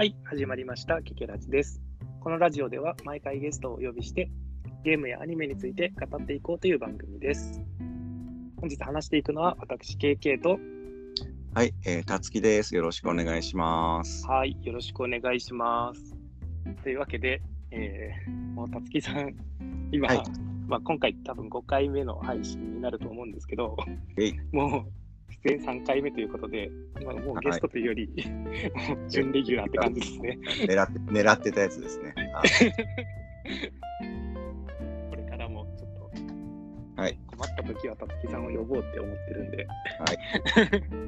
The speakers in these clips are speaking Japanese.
はい、始まりました、ケケラジです。このラジオでは毎回ゲストをお呼びして、ゲームやアニメについて語っていこうという番組です。本日話していくのは私、KK と、はい、えー、たつきです。よろしくお願いします。はい、よろしくお願いします。というわけで、えー、もうたつきさん、今、はいまあ、今回多分5回目の配信になると思うんですけどもう出演3回目ということで、まあ、もうゲストというより、もう準レギュラーって感じですね。狙って狙ってたやつですね。あこれからもちょっと、はい困った時はたつきさんを呼ぼうって思ってるんで、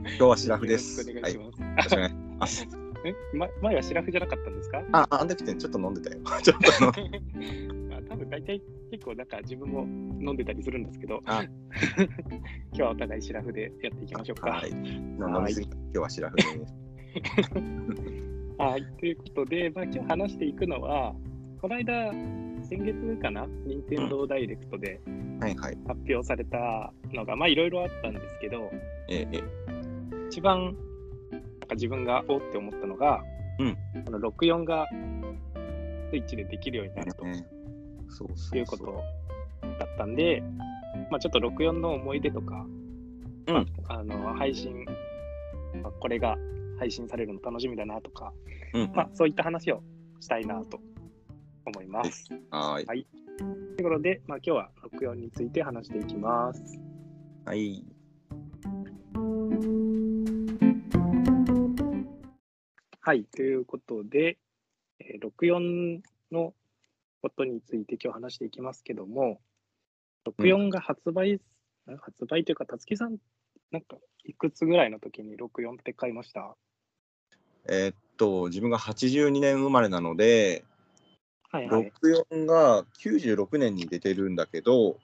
今日はシラフです。おはい、願いします。よろしくお願いします。えま前はシラフじゃなかったんですか？あ、あん時ってちょっと飲んでたよ。ちょっと飲んまあ多分大体結構なんか自分も飲んでたりするんですけど、あ 今日はお互いシラフでやっていきましょうか。はい。飲みすぎた今日はシラフです。はい、ということで、まあ、今日話していくのは、この間、先月かな、任天堂ダイレクトで。発表されたのが、まあいろいろあったんですけど、えー、え一番なんか自分がおって思ったのが、うんあの64がスイッチでできるようになるとー、ね。そうそうそう。いうことだったんで、まあ、ちょっと64の思い出とか、うんまあ、あの配信、まあこれが配信されるの楽しみだなとか、うん。まあ、そういった話をしたいなと思います。はーい。ということで、まあ、今日は64について話していきます。はい。はい、ということで、えー64のことについて今日話していきますけども、64が発売、ん発売というか、たつきさん、なんか、いくつぐらいの時に64って買いました？えーっと、自分が82年生まれなので、はいはい。64が96年に出てるんだけど、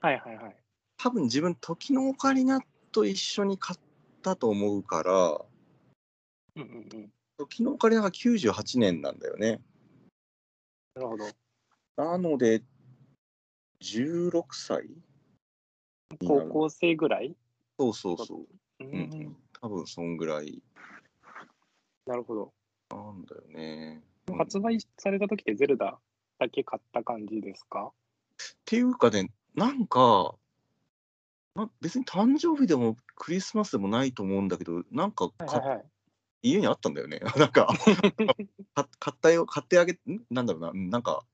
はいはいはい。多分自分、時のオカリナと一緒に買ったと思うから、うんうんうん。時のオカリナが98年なんだよね。なるほど。なので、16歳高校生ぐらい？そうそうそう。うんううんん、多分そんぐらいなるほど。なんだよね。うん発売された時ってゼルダだけ買った感じですか？っていうかね、なんか、な別に誕生日でもクリスマスでもないと思うんだけど、なんかか、はいはいはい。家にあったんだよね。なんか か買ったよ、買ってあげ、ん？なんだろうな、うんなんか、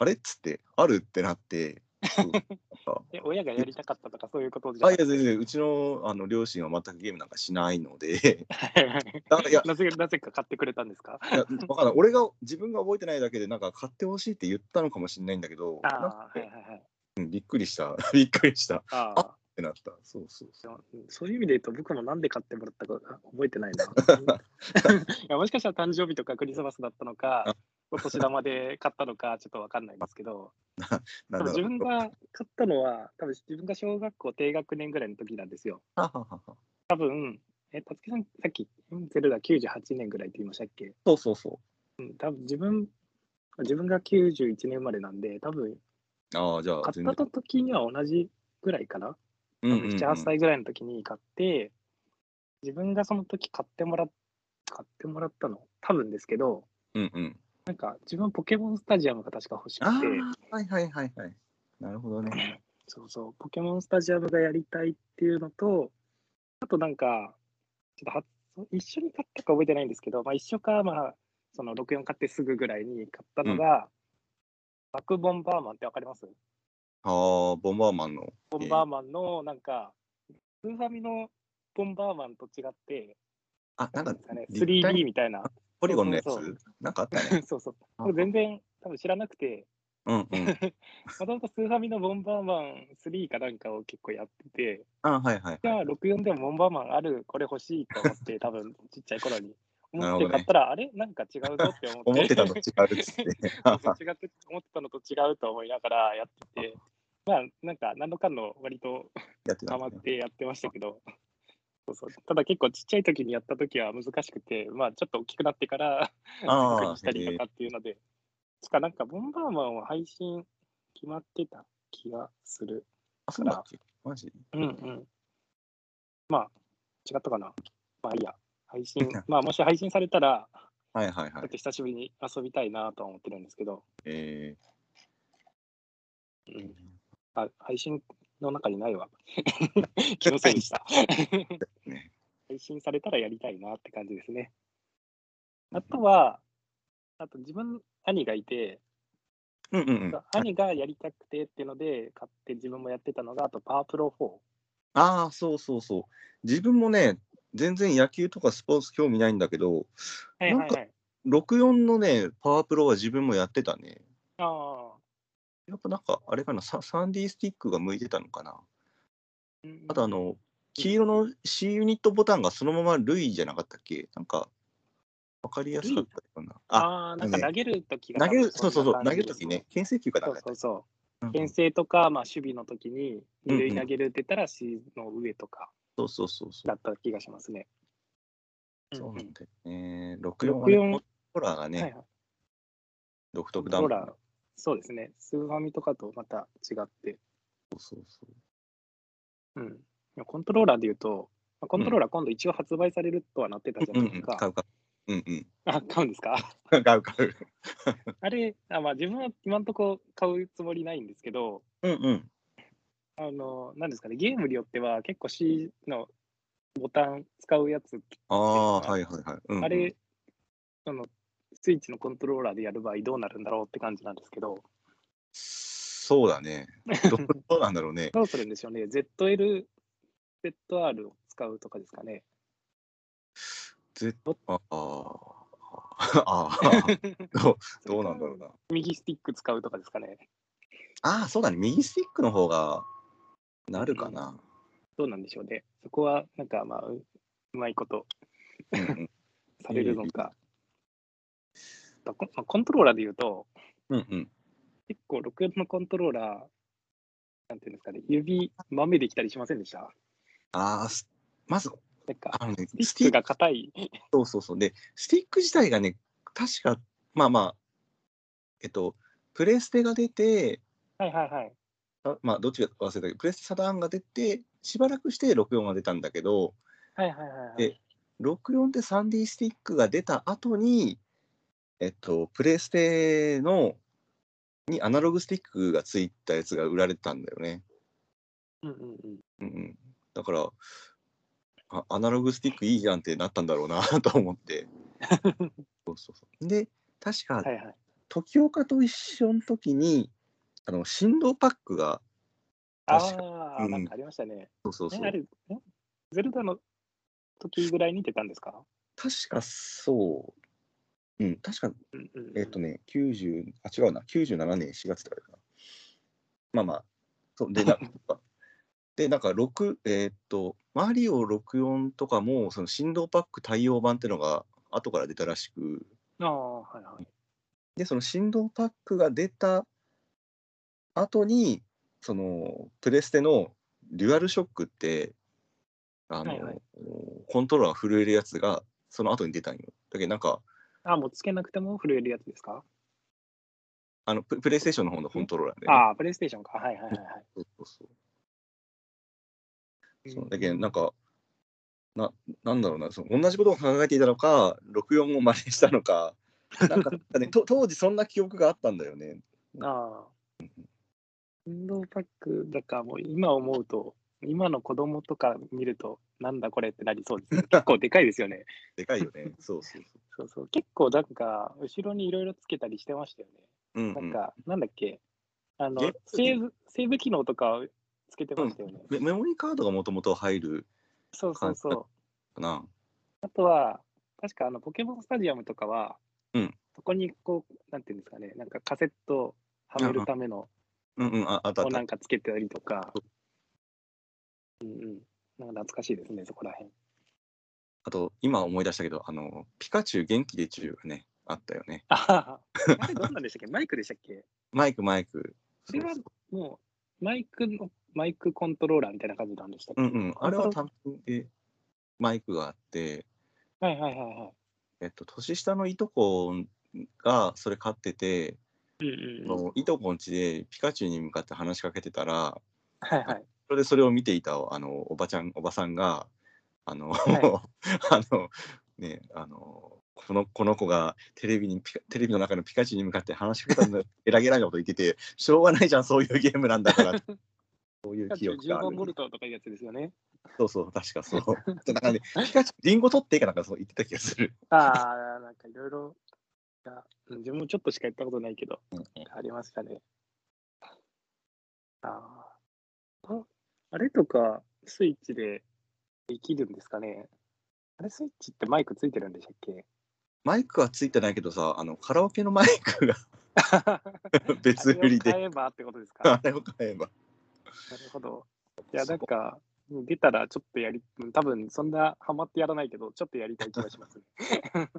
あれ？っつって、あるってなって、え、親がやりたかったとかそういうことじゃあ、ないや、全然、うちのあの両親は全くゲームなんかしないので、あいや、なぜなぜか買ってくれたんですか？いやわかんない。俺が自分が覚えてないだけで、なんか買ってほしいって言ったのかもしれないんだけど、あなんかあ、はいはいはい。うんびっくりした。びっくりした。っああ、てなった。そうそうそう。そういう意味で言うと、僕もなんで買ってもらったか覚えてないな。いやもしかしたら誕生日とかクリスマスだったのか、お年玉で買ったのか、ちょっとわかんないんですけど、自分が買ったのは、多分自分が小学校低学年ぐらいの時なんですよ。多分、え、たつきさん、さっき、ゼルダ98年ぐらいって言いましたっけ？そうそうそうん、多分自分、自分が91年生まれなんで、多分、う。ああ、じゃあ、買った時には同じぐらいかな？うんうんうん、7、8歳ぐらいの時に買って、自分がその時買ってもらっ買ってもらったの、多分ですけど、うんうん。なんか自分ポケモンスタジアムが確か欲しくて、、はいはいはいはい。なるほどね。そうそう、ポケモンスタジアムがやりたいっていうのと、あとなんか、ちょっとは一緒に買ったか覚えてないんですけど、まあ一緒か、まあ、その64買ってすぐぐらいに買ったのが、バックボンバーマンってわかります？ああ、ボンバーマンの。ボンバーマンのなんか、スーファミのボンバーマンと違って、あ、なんかですかね、立体 3D みたいな。ポリゴンのやつ？そうそうなんかあったね。そうそう。これ全然多分知らなくて、うんうん。もともとスーファミのボンバーマン3かなんかを結構やってて、あはいはいじゃあ64でもボンバーマンある、これ欲しいと思って、多分ちっちゃい頃に思って買ったら、あれ？なんか違うぞって思って。思ってたの違うっつって。違って思ってたのと違うと思いながらやってて、まあなんか何のかんの割とハマっ。てやってましたけど、そうそうただ結構ちっちゃい時にやった時は難しくて、まあちょっと大きくなってからああ確認したりとかっていうので、つかなんかボンバーマンは配信決まってた気がする。あ、そうだっけ？マジ？うんうん。まあ違ったかな。まあいいや。配信、まあもし配信されたらはいはいはいちょっと。久しぶりに遊びたいなとは思ってるんですけど、えうん、あ配信の中にないわ。気のせいでした。ね配信されたらやりたいなって感じですね。あとは、あと自分、兄がいて、ー、うんうんうん。兄がやりたくてっていうので、買って自分もやってたのが、あとパワープロ4。ああ、そうそうそう。自分もね、全然野球とかスポーツ興味ないんだけど、なんかはいはいはい。64のね、パワープロは自分もやってたね。ああ。やっぱなんか、あれかな、ササンディスティックが向いてたのかな。うんあとあの、黄色の C ユニットボタンがそのまま類じゃなかったっけ？なんか、わかりやすかったかな。あ、ああ、なんかね投げるときが投げる、そうそうそう、投げるときね、牽制球かなんかそうそうそう。うん牽制とか、まあ、守備の時に、うん二塁投げるって言ったら C の上とかそうそうそうそうだ。った気がしますね。そうなんんだよね。64はね、64コントローラーがね。独特だもんコントローラー、そうですね。スーファミとかとまた違って。そうそうそう。うん。コントローラーで言うと、まあコントローラー今度一応発売されるとはなってたじゃうんないですか。うん、買う買う。うんうん。あ、買うんですか？買う買う。あれ、あまあ、自分は今んとこ買うつもりないんですけど、うんうん。あの、なんですかね、ゲームによっては結構 C のボタン使うやつ、ああ、はいはいはい。うんうんあれ、その、スイッチのコントローラーでやる場合どうなるんだろうって感じなんですけど、そうだね。どう どうなんだろうね。どうするんでしょうね。ZL、ZR を使うとかですかね。ぜああ。ああ。どうどうなんだろうな。右スティック使うとかですかね。ああ、そうだね。右スティックの方がなるかな。どうなんでしょうね。そこは、なんかまあ、ううまいこと されるのか。だコまあコントローラーで言うと、うんうん。結構64のコントローラー、なんていうんですかね、指豆できたりしませんでした？ああ、すまず、なんか、あのね、スティックが硬い。そうそうそう。で、スティック自体がね、確か、まあまあ、えっと、プレステが出て、はいはいはい。あまあ、どっちか忘れたけど、プレステサターンが出て、しばらくして64が出たんだけど、はいはいはいはい。で64で 3D スティックが出た後に、えっと、プレステの、にアナログスティックがついたやつが売られてたんだよね。うんうんうん。うんうん。だから、あアナログスティックいいじゃんってなったんだろうな と思って。そうそうそう。で、確か、はいはい。時岡と一緒の時に、あの、振動パックが、確かああ、うんなんかありましたね。そうそうそう。えあれ、えゼルダの時ぐらいに出たんですか？確かそう。うん、確か、えっとね、90、あ、違うな、97年4月とかだかな。まあまあ、そう、で、な で、なんか6、えーっと、マリオ64とかも、その振動パック対応版っていうのが後から出たらしく、ああ、はいはい。で、その振動パックが出た後に、その、プレステのデュアルショックって、あの、はいはい。コントローラー震えるやつが、その後に出たんよ。だけど、なんか、あもうつけなくても震えるやつですか？あのププレイステーションの方のコントローラーで、ね。ああ、プレイステーションか。はいはいはいはい。そうそうそう。そうだけど、なんか、ななんだろうな、その同じことを考えていたのか、64を真似したのか、なんか、ね、と当時そんな記憶があったんだよね。ああ。運動パック、だからもう今思うと、今の子供とか見ると、なんだこれってなりそうですね。結構でかいですよね。でかいよね。そうそうそそうそう。結構なんか、後ろにいろいろつけたりしてましたよね。う。うん、うんなんか、なんだっけ、あのセーブ、セーブ機能とかつけてましたよね。メ。メモリーカードがもともと入るそうそうそう。かな。あとは、確かあの、ポケモンスタジアムとかは、うんそこにこう、なんていうんですかね、なんかカセットをはめるための、うんうん、ああったなん。かつけたりとか、うんうん。なんか懐かしいですね、そこら辺。あと、今思い出したけど、あの、ピカチュウ元気でチュウがね、あったよね。ああれどんなんでしたっけ？マイクでしたっけ？マイク、マイク。それはもう、マイクの、マイクコントローラーみたいな感じなんでしたっけ、うんうん。あれは単品でマイクがあって、はいはいはいはい。えっと、年下のいとこがそれ買ってて、うんうんのいとこんちでピカチュウに向かって話しかけてたら、はいはい。それでそれを見ていたあのおばちゃん、おばさんが、あの、は あの、ね、あの、このこの子がテレビにピカテレビの中のピカチュウに向かって話しかけたんだゲラゲラなこと言ってて しょうがないじゃんそういうゲームなんだから。そういう記憶10がある。番ボルトとかいうやつですよね。そうそう確かそう。なんかねピカチュウリンゴ取ってかなんかそう言ってた気がする、ああ、なんかいろいろ、自分もちょっとしかやったことないけど、うんうん。ありましたね。あーあ、あれとか、スイッチでできるんですかね？あれ、スイッチってマイクついてるんでしたっけ？マイクはついてないけどさあのカラオケのマイクが 別売りで。あれを買えばってことですか？あれを買えば。なるほど。いや、なんか、出たらちょっとやり、多分そんなハマってやらないけど、ちょっとやりたい気がしますね。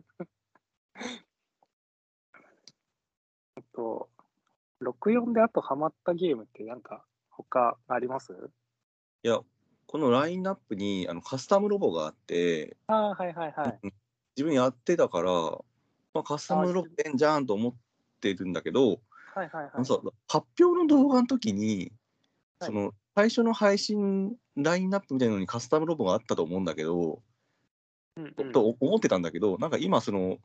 あと、64であとハマったゲームってなんか他あります？いやこのラインナップにあのカスタムロボがあってああ、はいはいはい。自分やってたから、まあ、カスタムロボえんじゃんと思ってるんだけど、はいはいはい。発表の動画の時に、はいその最初の配信ラインナップみたいなのにカスタムロボがあったと思うんだけど、うんうんと思ってたんだけどなんか今その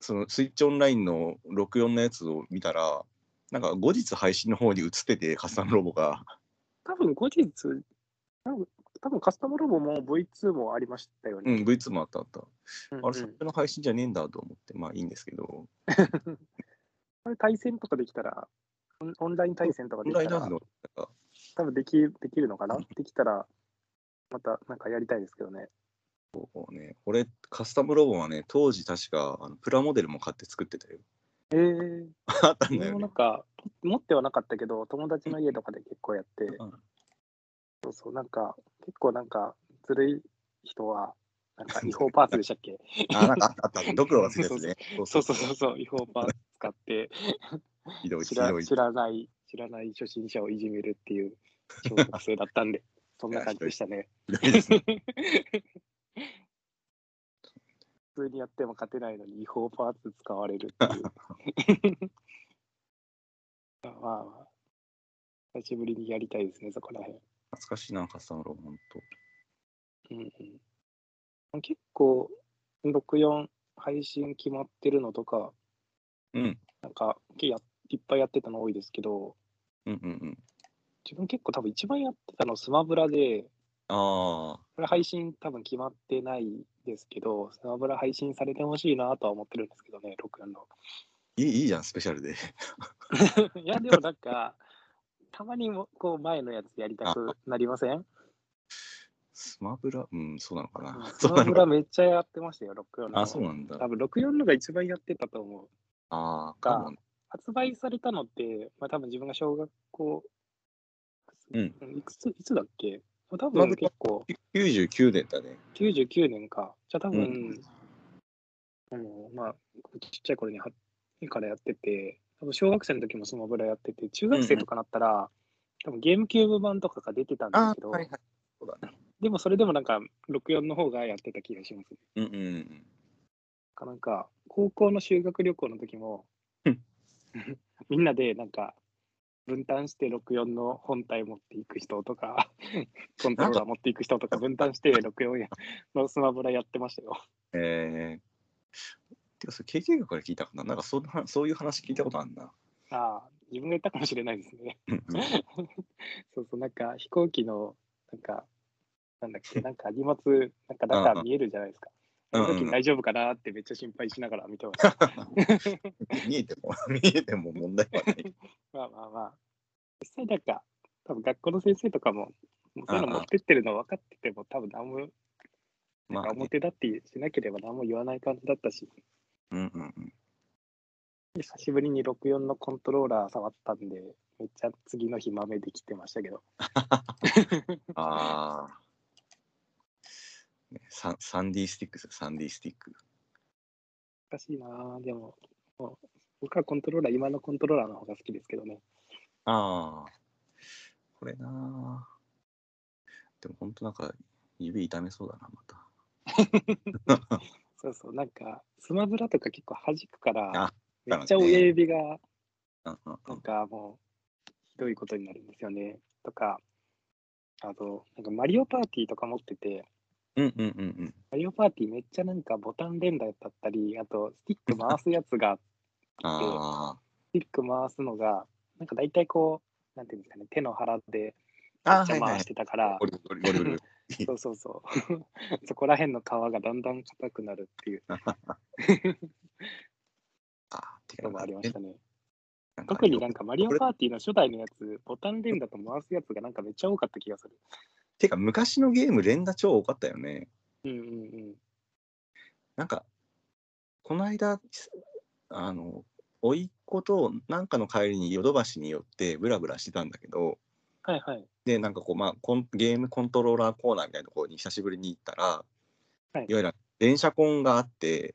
そのスイッチオンラインの64のやつを見たらなんか後日配信の方に映っててカスタムロボが多分後日、多分多分カスタムロボも V2 もありましたようんね。V2 もあったあった、うんうんあれ最初の配信じゃねえんだと思ってまあいいんですけど これ対戦とかできたら、オンライン対戦とかオできたら多分できできるのかな？できたら、またなんかやりたいですけどね。そうね、俺、カスタムロボはね、当時確かあのプラモデルも買って作ってたよ。えー、あったんだ自分もなんよね。か、持ってはなかったけど、友達の家とかで結構やって、うんそうそう、なんか、結構なんか、ずるい人は、なんか 違法パーツでしたっけ？あ、なんかあったあった。ドクロがついたやつね。そうそうそうそう、違法パーツ使って、知ら。知らない、知らない初心者をいじめるっていう小学生だったんで、そんな感じでしたね 普通にやっても勝てないのに違法パーツ使われるっていう。まあまあ、久しぶりにやりたいですね、そこら辺。懐かしいな、カスタムロボ、ほんと。うんうん、結構、64配信決まってるのとか、うん、なんかやいっぱいやってたの多いですけど、うん、うん、うん。自分結構多分一番やってたのスマブラで、ああ、これ配信多分決まってないですけど、スマブラ配信されてほしいなとは思ってるんですけどね、64の。いいいいじゃん、スペシャルで。いや、でもなんか、たまにもこう前のやつやりたくなりません？スマブラ、うん、そうなのかな。スマブラめっちゃやってましたよ、64の。あ、そうなんだ。多分64のが一番やってたと思う。ああ、か。発売されたのって、まあ多分自分が小学校、うんいくつ、いつだっけ？多分結構99年だね。99年か。じゃあ多分、うんあのまあ、ちっちゃい頃にはからやってて、多分小学生の時もスマブラやってて、中学生とかなったら、多分ゲームキューブ版とかが出てたんですけど、はい。そうだね。でもそれでもなんか64の方がやってた気がします。うん、うん、うん。なんか高校の修学旅行の時もうん みんなでなんか分担して64の本体持っていく人とかコントローラー持っていく人とか分担して64やのスマブラやってましたよ。えー、てか、それ、経験学から聞いたかななんかそんな、そういう話聞いたことあるな。ああ自分が言ったかもしれないですね。そうそうなんか飛行機のなんかなんだっけ なんか荷物なんか中見えるじゃないですか。その時に大丈夫かなってめっちゃ心配しながら見てました。見えても、見えても問題はない。まあまあまあ。実際なんか、多分学校の先生とかも、もうそういうの持ってってるの分かってても、多分何も、なんか表立ってしなければ何も言わない感じだったし、うんうんうん。久しぶりに64のコントローラー触ったんで、めっちゃ次の日豆できてましたけど。ああ。ねサンサンディスティックですよ、サンディスティック。難しいなぁでも、もう僕はコントローラー、今のコントローラーの方が好きですけどね。ああ。これなあでも本当なんか指痛めそうだな、また。そうそう、なんか、スマブラとか結構弾くからあ、めっちゃ親指が、なんんかもう、ひどいことになるんですよね。とか、あと、なんかマリオパーティーとか持ってて、うんうんうんうん。マリオパーティーめっちゃなんかボタン連打だったり、あとスティック回すやつが、あスティック回すのが、なんか大体こう、なんていうんですかね、手の腹でめっちゃ回し。てたから。そうそうそう。そこら辺の皮がだんだん硬くなるっていう あーてかのもありましたね。特になんかマリオパーティーの初代のやつ、ボタン連打と回すやつがなんかめっちゃ多かった気がする。てか昔のゲーム連打超多かったよね。うんうんうん。なんか、この間、あの、甥っ子となんかの帰りにヨドバシに寄ってブラブラしてたんだけど、はいはい。で、なんかこう、まあ、コンゲームコントローラーコーナーみたいなところに久しぶりに行ったら、はいいわゆる電車コンがあって、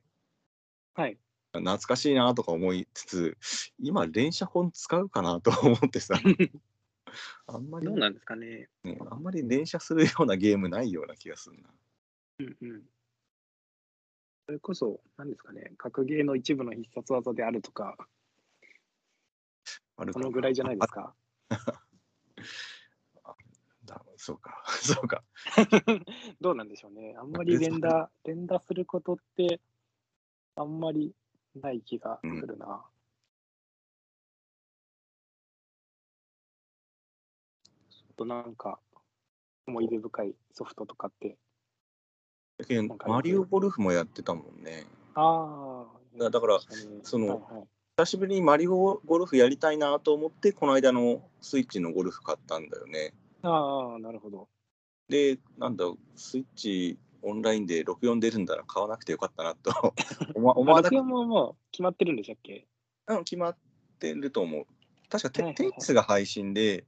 はい。懐かしいなとか思いつつ、今、連射本使うかなと思ってさ、あんまり、どうなんですかね。ね、あんまり連射するようなゲームないような気がするな。うんうん。それこそ、なんですかね、格ゲーの一部の必殺技であるとか、あるかなこのぐらいじゃないですか。だそうか、そうか。どうなんでしょうね。あんまり連打、連打することって、あんまりない気がするな。ちょっとなんか、思い出深いソフトとかって。マリオゴルフもやってたもんね。ああ。だだからそのはいはい久しぶりにマリオゴルフやりたいなと思って、この間のスイッチのゴルフ買ったんだよね。ああ、なるほど。で、なんだ、スイッチオンラインで64出るんだら買わなくてよかったなと 思わなく録音ももう決まってるんでしたっけ？うん決まってると思う。確かテ,、はいはいはいテニスが配信で、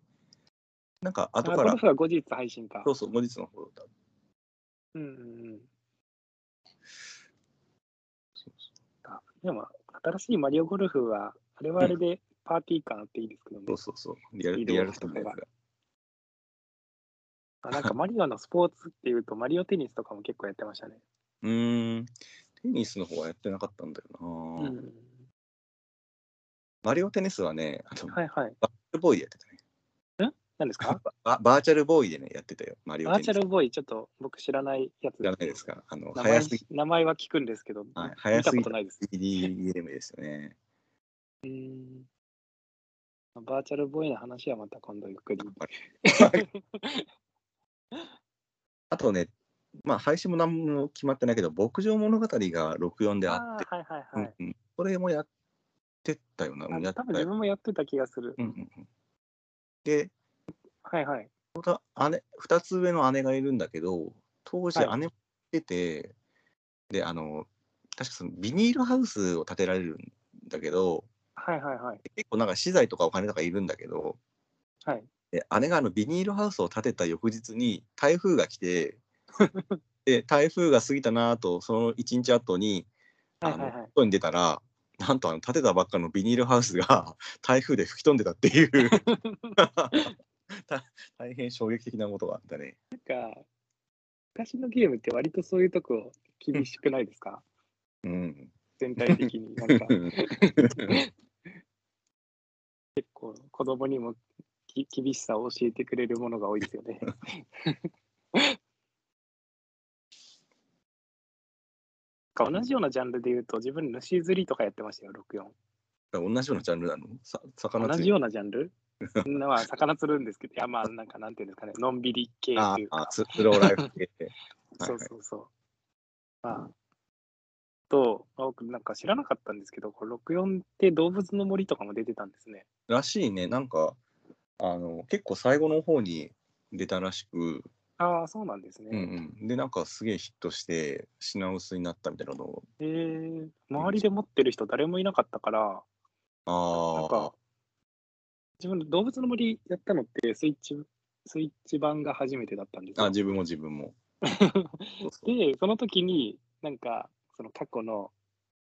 なんか後からあゴル、フは後日配信か。そうそう、後日の方だ。うんうんうん。そうあでも、新しいマリオゴルフは、あれはあれでパーティー感あっていいですけどね。そうそうそう、リアルリアルタイムのやつが。あなんかマリオのスポーツっていうと、マリオテニスとかも結構やってましたね。うーん、テニスの方はやってなかったんだよな。うん。マリオテニスはね、あのはいはい。バーチャルボーイでやってたね。何ですか？ババーチャルボーイでね、やってたよ、マリオバー。チャルボーイ、ちょっと僕知らないやつじゃないですか？あの、名前早すぎ、名前は聞くんですけど、はい見たことないです。3D ゲームですよね。うんバーチャルボーイの話はまた今度ゆっくり。あとね、まあ、配信も何も決まってないけど、牧場物語が64であって、あーはいはいはい。うんうんそれもやってたよな。うんやあ多分。自分もやってた気がする。うんうんうんで、はいはい。姉2つ上の姉がいるんだけど、当時はい姉も出て、で、あの、確かそのビニールハウスを建てられるんだけど、はいはいはい。結構なんか資材とかお金とかいるんだけど、はい。で姉があのビニールハウスを建てた翌日に台風が来て で台風が過ぎたなとその1日後にあのはいはいはい外に出たらなんとあの建てたばっかのビニールハウスが 台風で吹き飛んでたっていうた 大変衝撃的なことがあったね。なんか、昔のゲームって割とそういうとこ厳しくないですか？うん、全体的に。なんか結構子供にもき厳しさを教えてくれるものが多いですよね。同じようなジャンルで言うと、自分、主釣りとかやってましたよ、64。同じようなジャンルなの？さ魚同じようなジャンル？まあ、魚釣るんですけど、いや、まあ、なんか、なんていうんですかね、のんびり系とあいうか。あ、ススローライフ系。そうそうそう。まあ、と、まあ僕なんか知らなかったんですけど、これ64って動物の森とかも出てたんですね。らしいね、なんかあの結構最後の方に出たらしく、ああ、そうなんですね。うんうん、でなんかすげえヒットして品薄になったみたいなのを。えー、周りで持ってる人誰もいなかったから、なんあか、自分動物の森やったのってスイッチ、スイッチ版が初めてだったんですよ。ああ自分も自分も。で、その時に、なんか、その過去の、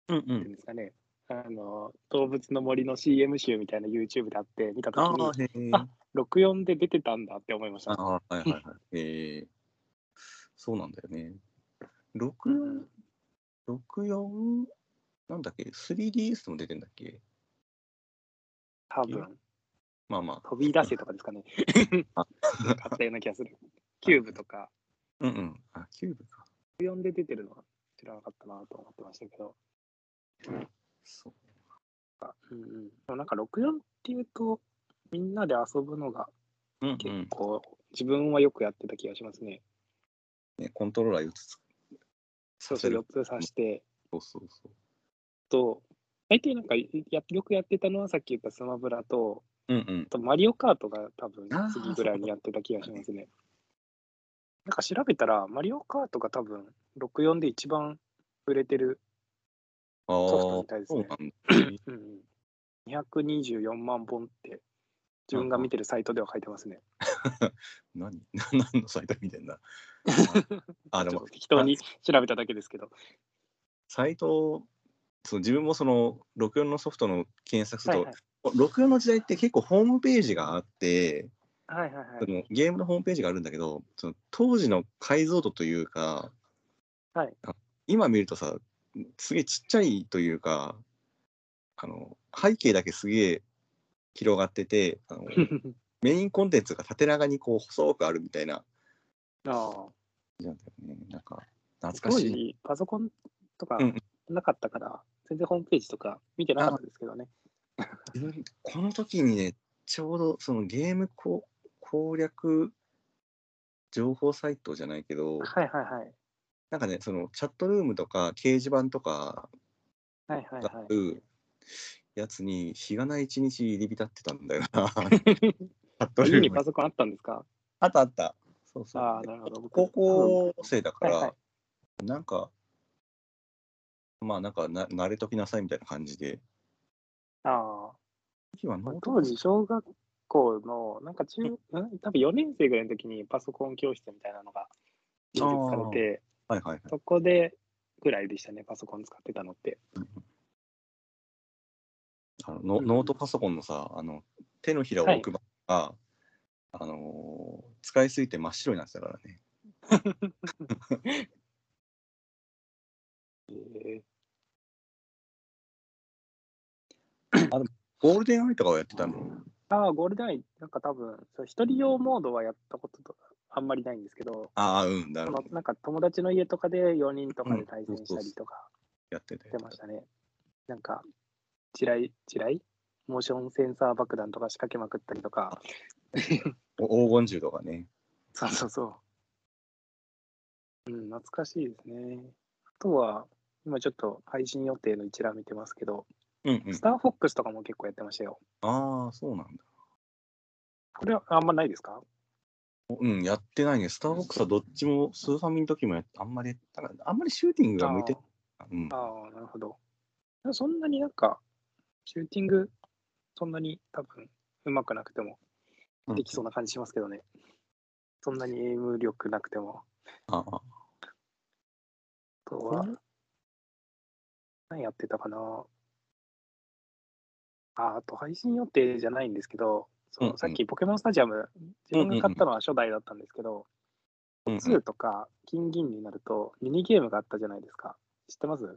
うんうなんていうんですかね、あの、動物の森の CM 集みたいな YouTube であって、見たあ時に、ああ64で出てたんだって思いました。ああはいはいはい。へえそうなんだよね。う64ん64なんだっけ？3DS も出てんだっけ？多分、まあまあ飛び出せとかですかね。ああったような気がする。キューブとか。うんうん。あ、キューブか。64で出てるのは知らなかったなと思ってましたけど。そう。うんうん、でもなんか64っていうと、みんなで遊ぶのがうんう結ん。構、自分はよくやってた気がしますね。ね、コントローラー4つそうそう、4つ刺して、そうそうそう。と、大体なんかやよくやってたのはさっき言ったスマブラと、うんうんあ。とマリオカートが多分次ぐらいにやってた気がしますね。なんか調べたら、マリオカートが多分64で一番売れてる、あソフトみたいあ、ですねそうなんだ。うんうん、224万本って自分が見てるサイトでは書いてますね。何何のサイト見てんだ あ、でも適当に調べただけですけど。サイト、そう自分もその64のソフトの検索すると、はいはい64の時代って結構ホームページがあって、はいはいはい。ゲームのホームページがあるんだけど、その当時の解像度というか、はいあ今見るとさ、すげえちっちゃいというか、あの背景だけすげえ広がってて、あの メインコンテンツが縦長にこう細くあるみたいなああなんだよね。なんか懐か当しい。時パソコンとかうんなかったから、全然ホームページとか見てなかったですけどね。自分この時にね、ちょうどそのゲームこ攻略情報サイトじゃないけど、はいはいはい。なんかね、そのチャットルームとか掲示板とかはいはいがあはい。るやつに日がない一日入り浸ってたんだよな。チャットル家にームパソコンあったんですか？あったあった。そうそう。ああ、なるほど。僕高校生だから、はいはいなんか、まあなんかな慣れときなさいみたいな感じで。ああ。当時、小学校の、なんか中、ん多分4年生ぐらいの時にパソコン教室みたいなのが充実されて、はいはいはい。そこでぐらいでしたね、パソコン使ってたのって。あのノートパソコンのさ、あの手のひらを置く場所が、あのー使いすぎて真っ白になってたからね。えゴールデンアイとかはやってたの？ーああ、ゴールデンアイ、なんか多分、そう一人用モードはやったこととあんまりないんですけど、ああ、うん、なるほど。なんか友達の家とかで4人とかで対戦したりとかやってたしてましたね。なんか、地雷、地雷？モーションセンサー爆弾とか仕掛けまくったりとか、お黄金銃とかね。そうそうそう。うん、懐かしいですね。あとは、今ちょっと配信予定の一覧見てますけど、うんうんス。ターフォックスとかも結構やってましたよ。ああ、そうなんだ。これはあんまないですか？うん、やってないね。スターボックスはどっちも、スーファミの時もあんまり、だからあんまりシューティングが向いて、うん、ああ、なるほど。そんなになんか、シューティング、そんなに多分、うまくなくてもうんできそうな感じしますけどね。そんなにエイム力なくても。あああとは、何やってたかなあ、あと配信予定じゃないんですけど、そうんうんのさっきポケモンスタジアム、自分が買ったのは初代だったんですけど、うんうん2とか金銀になるとミニゲームがあったじゃないですか。知ってます？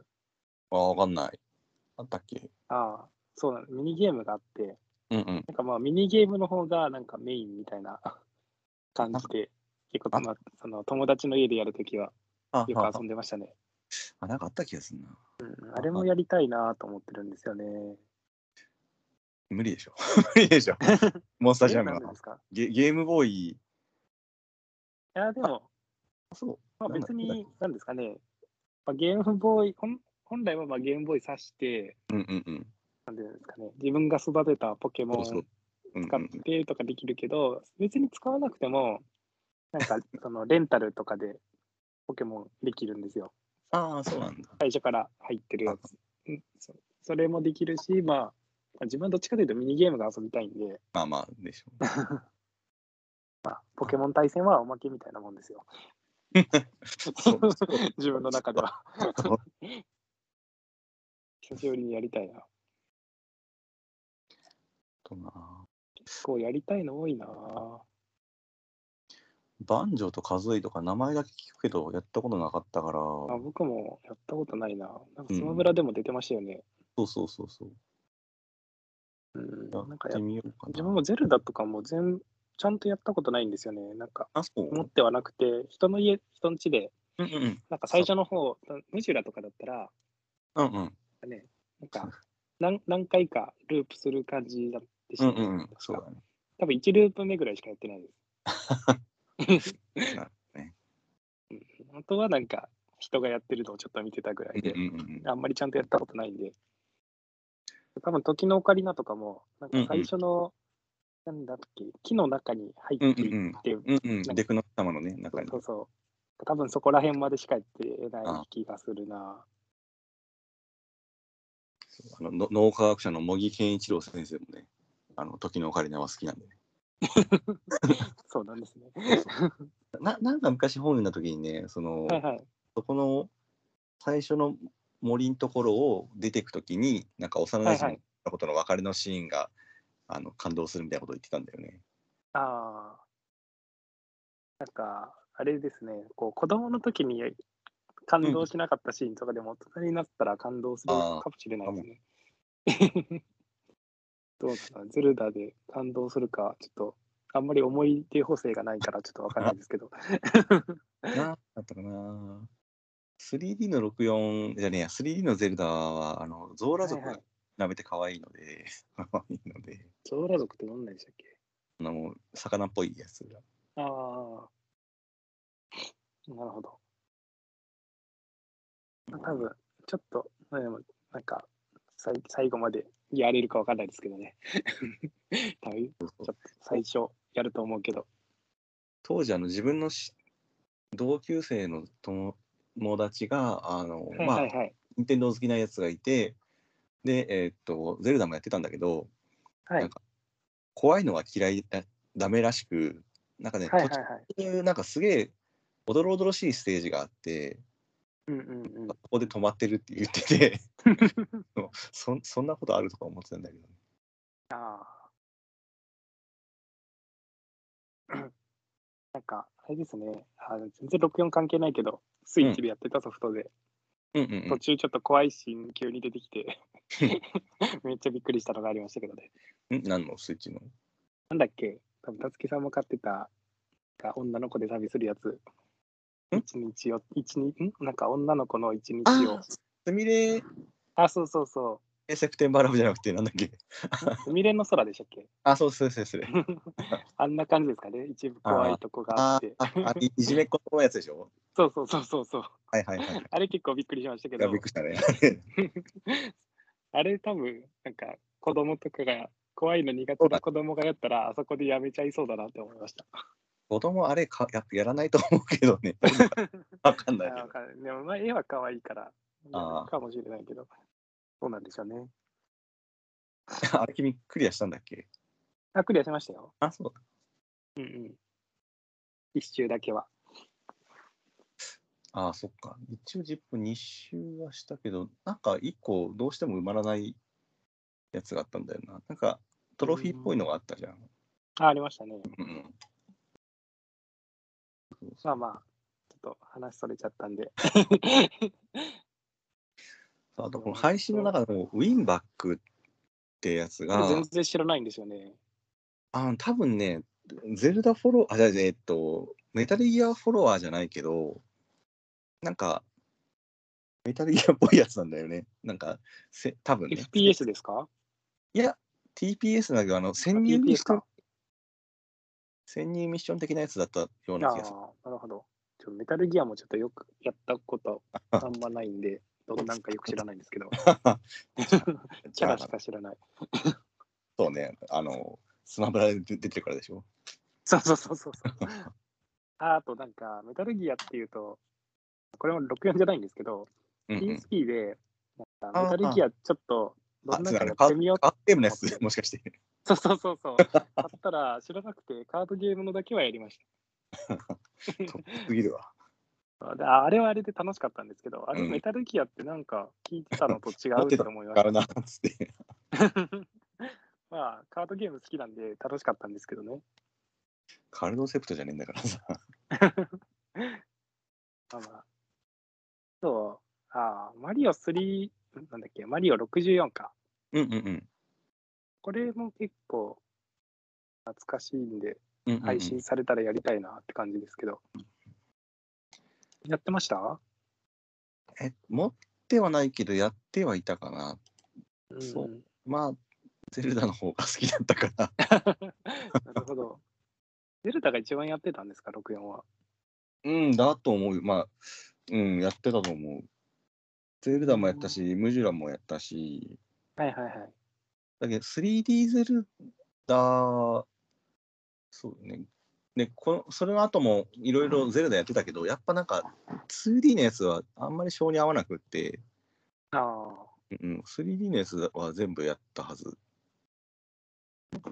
ああ、わかんない。あったっけ？ああ、そうなの。ミニゲームがあって、うんうん。なんかまあミニゲームの方がなんかメインみたいな感じで、結構あまあその友達の家でやるときはあよく遊んでましたね。あ、なんかあった気がするな。うんあれもやりたいなと思ってるんですよね。無理でしょ。無理でしょ。モンスタジアムはゲゲームボーイ、いや、でも、そう。まあ、別に、なんですかね、まあ、ゲームボーイ、本本来はまあゲームボーイ挿して、うんうんうん。なんていうんですかね、自分が育てたポケモン使ってとかできるけど、別に使わなくても、なんか、そのレンタルとかでポケモンできるんですよ。ああ、そうなんだ。最初から入ってるやつ。うんそそれもできるし、まあ、まあ自分はどっちかというとミニゲームが遊びたいんで、まあまあ、でしょう。まあ、ポケモン対戦はおまけみたいなもんですよ。自分の中では。久しぶりにやりたいな。とな。結構やりたいの多いな。バンジョーとカズイとか名前だけ聞くけど、やったことなかったから、あ僕もやったことないな。なんかスマブラでも出てましたよね。そうそうそうそう。うん、やなんかやってみようかな。自分もゼルダとかも全ちゃんとやったことないんですよね。なんか。持ってはなくて、人の家、人の家で、うんうんうん。なんか最初の方、ムジュラとかだったら、うんうん。ね、なんか何何回かループする感じだってしうんうんうん。そうだね。多分1ループ目ぐらいしかやってないです。本当はなんか人がやってるのをちょっと見てたぐらいで、うんうんうんあんまりちゃんとやったことないんで、多分時のオカリナとかも、なんか最初の、なんだっけ、木の中に入っていって、うんうん。デクノ様のね、中にそう。そう、多分そこら辺までしかやってない気がするな。あのの脳科学者の茂木健一郎先生もね、あの時のオカリナは好きなんでね。そうなんですね。ななんか昔本読んだ時にね、その、はいはい。そこの最初の森のところを出てくときに、なんか幼馴染のことの別れのシーンが、あの感動するみたいなことを言ってたんだよね。ああ。なんか、あれですね、こう子供の時に感動しなかったシーンとかでも、大人になったら感動するかもしれないですね。どうかな、ゼルダで感動するか、ちょっと、あんまり思い出補正がないから、ちょっとわかんないですけど。な だったかな 3D の64じゃねえや 3D のゼルダはあのゾーラ族なめて可愛いので、可愛いのでゾーラ族ってどんなんでしたっけ？あの魚っぽいやつがああ。なるほど。多分ちょっと、なんか、最最後までやれるかわかんないですけどね。多分ちょっと最初やると思うけど。当時あの自分のし同級生の友友達があの、はいまあはいはい。任天堂好きなやつがいてでえーっとゼルダもやってたんだけどはいなんか怖いのは嫌いだダメらしくなんかね、はいはいはい。途中なんかすげえおどろおどろしいステージがあってうんうんうん。ここで止まってるって言ってて そそんなことあるとか思ってたんだけど、ああ。なんか、あれですね。あ全然64関係ないけど、スイッチでやってたソフトで、うん。うんうん途中ちょっと怖いシーン急に出てきて、めっちゃびっくりしたのがありましたけどね。ん？何のスイッチの？なんだっけ。多分、たつきさんも買ってた、が女の子で旅するやつ。ん？一日を、一日、ん？なんか女の子の一日を。あ。すみれあ、そうそうそえセプテンバーラブじゃなくてなんだっけ？う。すみれの空でしたっけ？あそうそうそうそれ あんな感じですかね？一部怖いとこがああって。ああいいじめっ子のやつでしょ？そうそうそうそうそう。はいはいはい。あれ結構びっくりしましたけど。びっく、りしたね。あれ多分、なんか子供とかが怖いの苦手な子供がやったら、あそこでやめちゃいそうだなって思いました。子供あれかややらないと思うけどね。わかんないけど。でもまあ絵は可愛いから、かもしれないけど、そうなんでしょうね。あれ君クリアしたんだっけ？あ、クリアしましたよ。あそううんうん。一周だけは。ああ、そっか。一応10分2周はしたけど、なんか1個どうしても埋まらないやつがあったんだよな。なんかトロフィーっぽいのがあったじゃん。あ、ありましたね。うんうん。まあまあ、ちょっと話それちゃったんで。あとこの配信の中でもウィンバックってやつが、全然知らないんですよね。あ多分ね、ゼルダフォロー、あ、じゃあえっと、メタルギアフォロワーじゃないけど、なんか、メタルギアっぽいやつなんだよね。なんか、せ多分ね。FPS ですか？いや、TPS だけど、あの、潜入ミッションか。潜入ミッション的なやつだったようあな気がする。あ、なるほど。ちょメタルギアもちょっとよくやったことあんまないんで、どんなんかよく知らないんですけど、キャラしか知らない。そうね、あの、スマブラで出てるからでしょ？そうそうそうそうそう。ああとなんか、メタルギアっていうと、これも64じゃないんですけど、うんうん、PSP で、なんかあーメタルギアちょっと、どあ、んなんかやってみようカードゲームのやつ、もしかして。そうそうそうそう。買ったら知らなくて、カードゲームのだけはやりましトップすぎるわ。ああれはあれで楽しかったんですけど、あれうんメタルギアってなんか 聞いてたのと違うと思いました違う。な、つって。まあ、カードゲーム好きなんで楽しかったんですけどね。カルドセプトじゃねえんだからさ。まあまあ。そう、ああ、マリオ3、なんだっけ、マリオ64か。うんうんうん。これも結構懐かしいんで、うんうんうん配信されたらやりたいなって感じですけど。やってました？え持ってはないけど、やってはいたかな。うんそうまあ、ゼルダの方が好きだったから。なるほど。ゼルダが一番やってたんですか、64は。うんだと思う。まあ、うん、やってたと思う。ゼルダもやったし、ムジュラもやったし、はいはいはい。だけど 3D ゼルダ、そうね。で、このそれの後もいろいろゼルダやってたけど、やっぱなんか 2D のやつはあんまり性に合わなくって、ああ、うん、3D のやつは全部やったはず。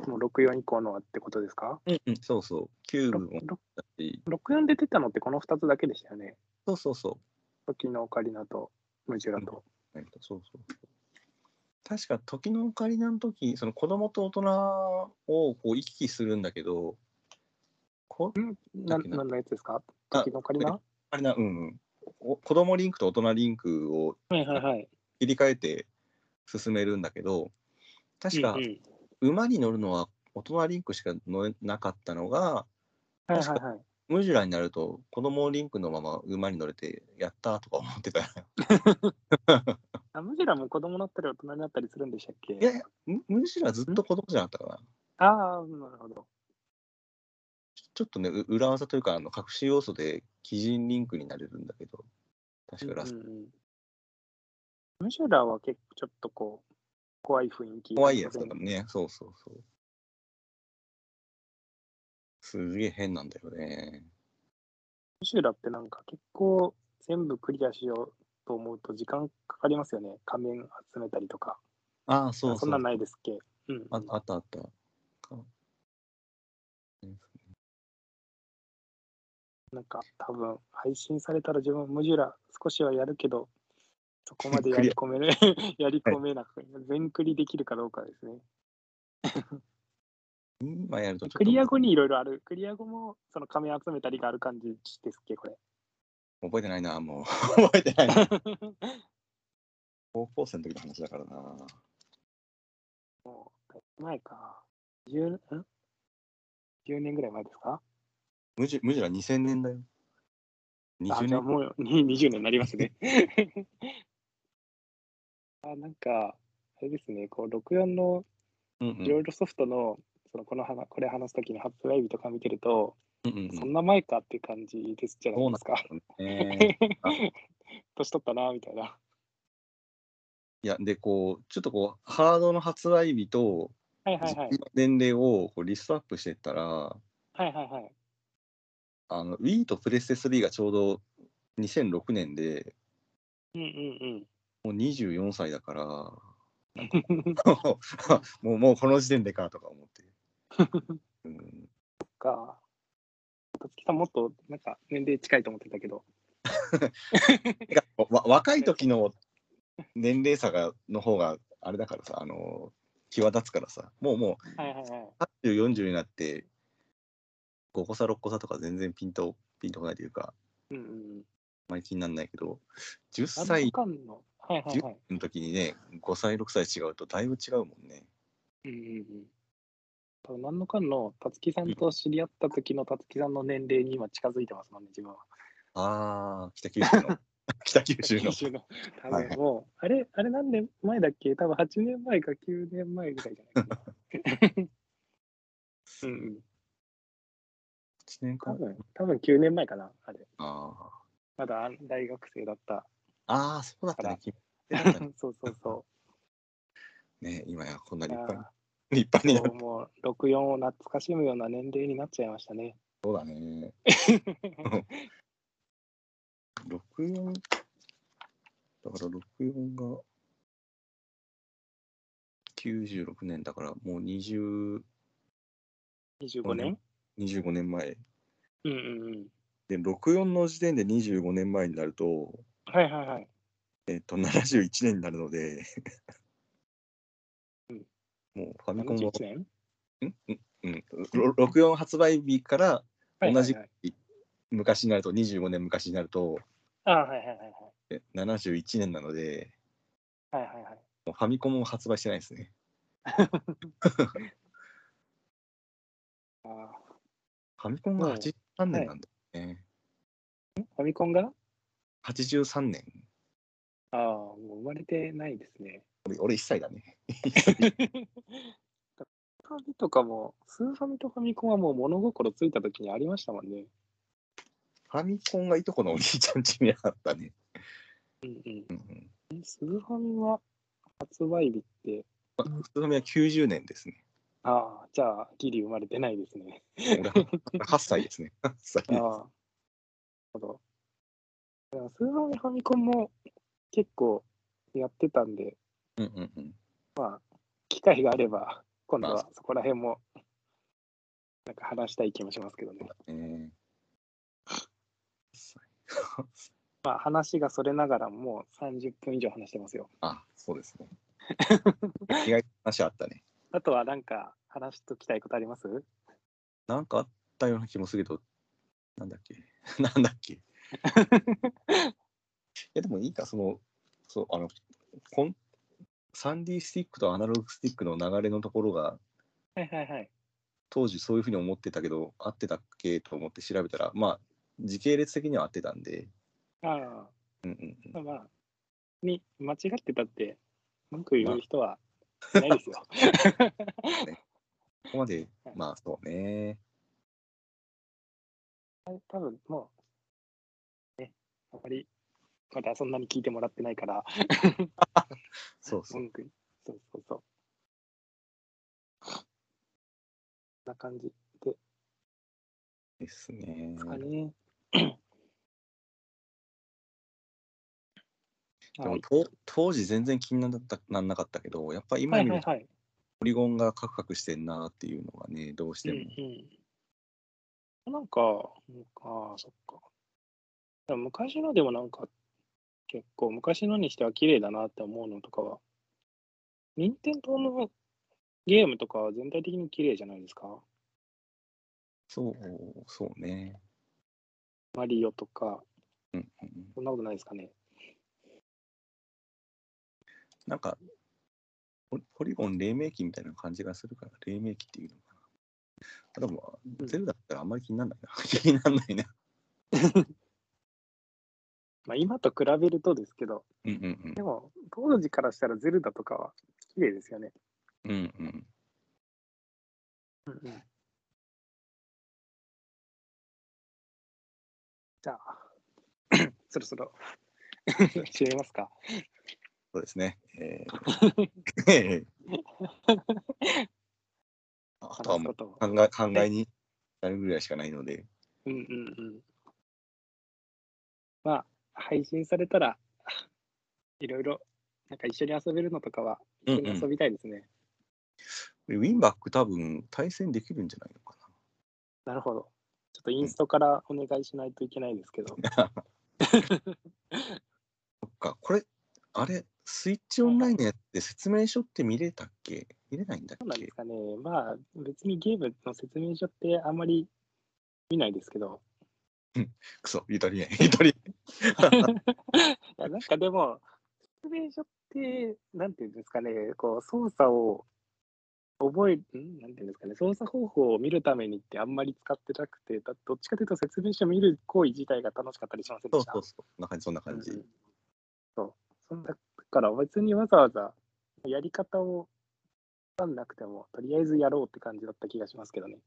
もう64以降のはってことですか？うん、うん、そうそう。キューブもやろったし、ろ ?64 で出たのってこの2つだけでしたよね。そうそうそ時のオカリナとムジュラと。う。そうそうそう。確か時のオカリナの時、その子供と大人をこう行き来するんだけど、こな何のやつですか？あ時のオカリナあれな、うんうん。お子供リンクと大人リンクをはいはいはい。切り替えて進めるんだけど、確かうんうん馬に乗るのは大人リンクしか乗れなかったのが、はいはいはい。ムジュラになると子供リンクのまま馬に乗れて、やったとか思ってたよ。あムジュラも子供だったり大人になったりするんでしたっけ？いやいや、ムムジュラずっと子供じゃなかったかな。ああ、なるほど。ちょっとね、う裏技というか、あの隠し要素で基人リンクになれるんだけど、確かラスト。うんムジュラは結構ちょっとこう、怖い雰囲気。怖いやつだからね。そうそうそう。すげえ変なんだよね。ムジュラってなんか結構全部クリアしようと思うと時間かかりますよね。仮面集めたりとか。ああ、そうそう。そんなんないですっけうん。ああったあった。なんか多分配信されたら自分ムジュラ少しはやるけど、そこまでやり込める、やり込めなく、全クリできるかどうかですね。今やるとクリア後にいろいろある。クリア後もその仮面集めたりがある感じですっけ、これ。覚えてないな、もう。覚えてないな。高校生の時の話だからな。もう、前か。10, ん？10年ぐらい前ですか？ムジュムジュラ2000年だよ。あ、20年もうに20年になりますね。あなんか、あれですね、こう64のいろいろソフトの、そのこの話これ話すときに発売日とか見てると、うんうんうんそんな前かっていう感じですじゃないですか。ねあ 年取ったな、みたいな。いや、で、こう、ちょっとこう、ハードの発売日と、はいはいはい。年齢をこうリストアップしていったら、はいはいはい。あの Wii とプレステ3がちょうど2006年で、うんうんもう24歳だから、うん。もうもうこの時点でかとか思って。うん、か。たつきさんもっとなんか年齢近いと思ってたけど。若い時の年齢差がの方があれだからさ、あの際立つからさ、もうもうはいはいはい。80、40になって、5個差、6個差とか全然ピンと、ピンとこないというか、うんうんうん。あまり気にならないけど、10何歳の間の。はいはいはい。の時にね、5歳、6歳違うとだいぶ違うもんね。うんうんうん。多分何の間のたつきさんと知り合った時のたつきさんの年齢に今近づいてますもんね、自分は。ああ、北九州の。北九州の九。州の。多はい分もう、あれ、あれ何年前だっけ？多分8年前か9年前ぐらいじゃないかな。うんうん。1年間。多分、多分9年前かな、あれ。あまだ大学生だった。あ。ああ、そうだったね。そうそうそ ね、今やこんなう。立派にあ立派にもう64を懐かしむような年齢になっちゃいましたね。そうだね。64、だから64が96年だからもう20 25年25年前。うんうんうん。で、64の時点で25年前になると、はいはいはい。えっ、と、71年になるので。うん、もうファミコンも71、年？うん、ろ64発売日から同じはいはい。はい昔になると、25年昔になると、あーはいはいはいはい。え71年なので、はいはいはい。もうファミコンも発売してないですね。あー。ファミコンが83年なんだね。ファミコンが？83年。ああ、もう生まれてないですね。俺、俺1歳だね。ファミとかも、スーファミとファミコンはもう物心ついた時にありましたもんね。ファミコンがいとこのお兄ちゃん家にあったね。うんうん。うんうん、えスーファミは発売日って、まあスーファミは90年ですね。ああ、じゃあ、ギリ生まれてないですね。俺は8歳ですね。8歳ああ、なるほど。だからスーファミ、ファミコンも結構やってたんで、うんうんうん。機会があれば、今度まはそこら辺も、なんか話したい気もしますけどね。えー、8歳まあ、話がそれながらもう30分以上話してますよ。あ、そうですね。意外と話あったね。あとはなんか話しときたいことあります？なんかあったような気もするけど、なんだっけ？なんだっけ？いや、でもいいか、その、そう、あの、コン 3D スティックとアナログスティックの流れのところが、はいはいはい。当時そういうふうに思ってたけど、合ってたっけと思って調べたら、まあ、時系列的には合ってたんで、あうんうんうん。あ、まあ、に間違ってたって文句言う人はい ないですよ。ここまで、まあそうね。多分もう、ね、あまりまだそんなに聞いてもらってないから、そうそう。そうそうそう。こんな感じでですねす。かね。でも当時全然気になったなんなかったけど、やっぱ今見るとはいはいはい。ポリゴンがカクカクしてんなっていうのがね、どうしてうんも。うん。なんか、ああ、そっか。でも昔のでもなんか、結構昔のにしては綺麗だなって思うのとかは、任天堂のゲームとかは全体的に綺麗じゃないですか？そう、そうね。マリオとか、うんうん、そんなことないですかね？なんかポ、ポリゴン黎明期みたいな感じがするから、黎明期っていうのかな。でも、うんゼルダったらあんまり気にならないな。気にならないな。まあ今と比べるとですけど、うんうんうんでも当時からしたらゼルダとかは綺麗ですよね。うんうん。うんうん。じゃあ、そろそろ 締めますか。そうですね。えー えーあとはもうと。考え考えになるぐらいしかないので、うんうんうん。まあ、配信されたら、いろいろ、なんか一緒に遊べるのとかは、一緒に遊びたいですね。ウィンバック多分対戦できるんじゃないのかなるほど。ちょっとインストからお願いしないといけないですけど。な。そっか、これ、あれ、スイッチオンラインのやつって説明書って見れたっけ？見れないんだっけ？そうなんですかね。まあ、別にゲームの説明書ってあんまり見ないですけど。くそ、ゆとりね。ゆとり。いやなんかでも、説明書って、なんていうんですかね、こう、操作を覚え、ん？なんていうんですかね、操作方法を見るためにってあんまり使ってなくて、だどっちかというと説明書見る行為自体が楽しかったりしませんでした？そうそうそう。そんな感じ、そんな感じ。うんうんそう。そんなだから別にわざわざやり方をわかんなくても、とりあえずやろうって感じだった気がしますけどね。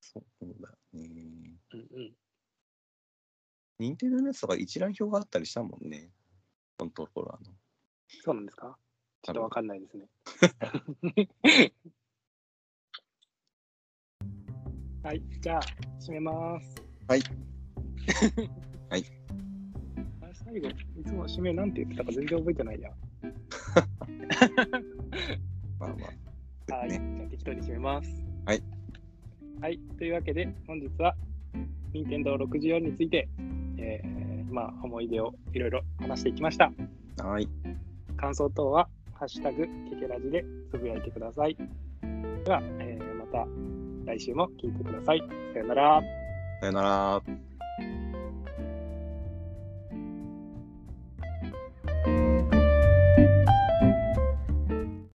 そうだね。うんうん。任天堂のやつとか一覧表があったりしたもんね。コントローラーの。そうなんですか？ちょっとわかんないですね。はい、じゃあ、締めます。はい。はい。最後、いつも締めなんて言ってたか全然覚えてないや。まあまあ。はい、ね、じゃあ適当に締めます。はい。はい、というわけで、本日は、任天堂64について、えー、まあ、思い出をいろいろ話していきました。はい。感想等は、ハッシュタグ、ケケラジでつぶやいてください。では、えーまた来週も聞いてください。さよなら。さよなら。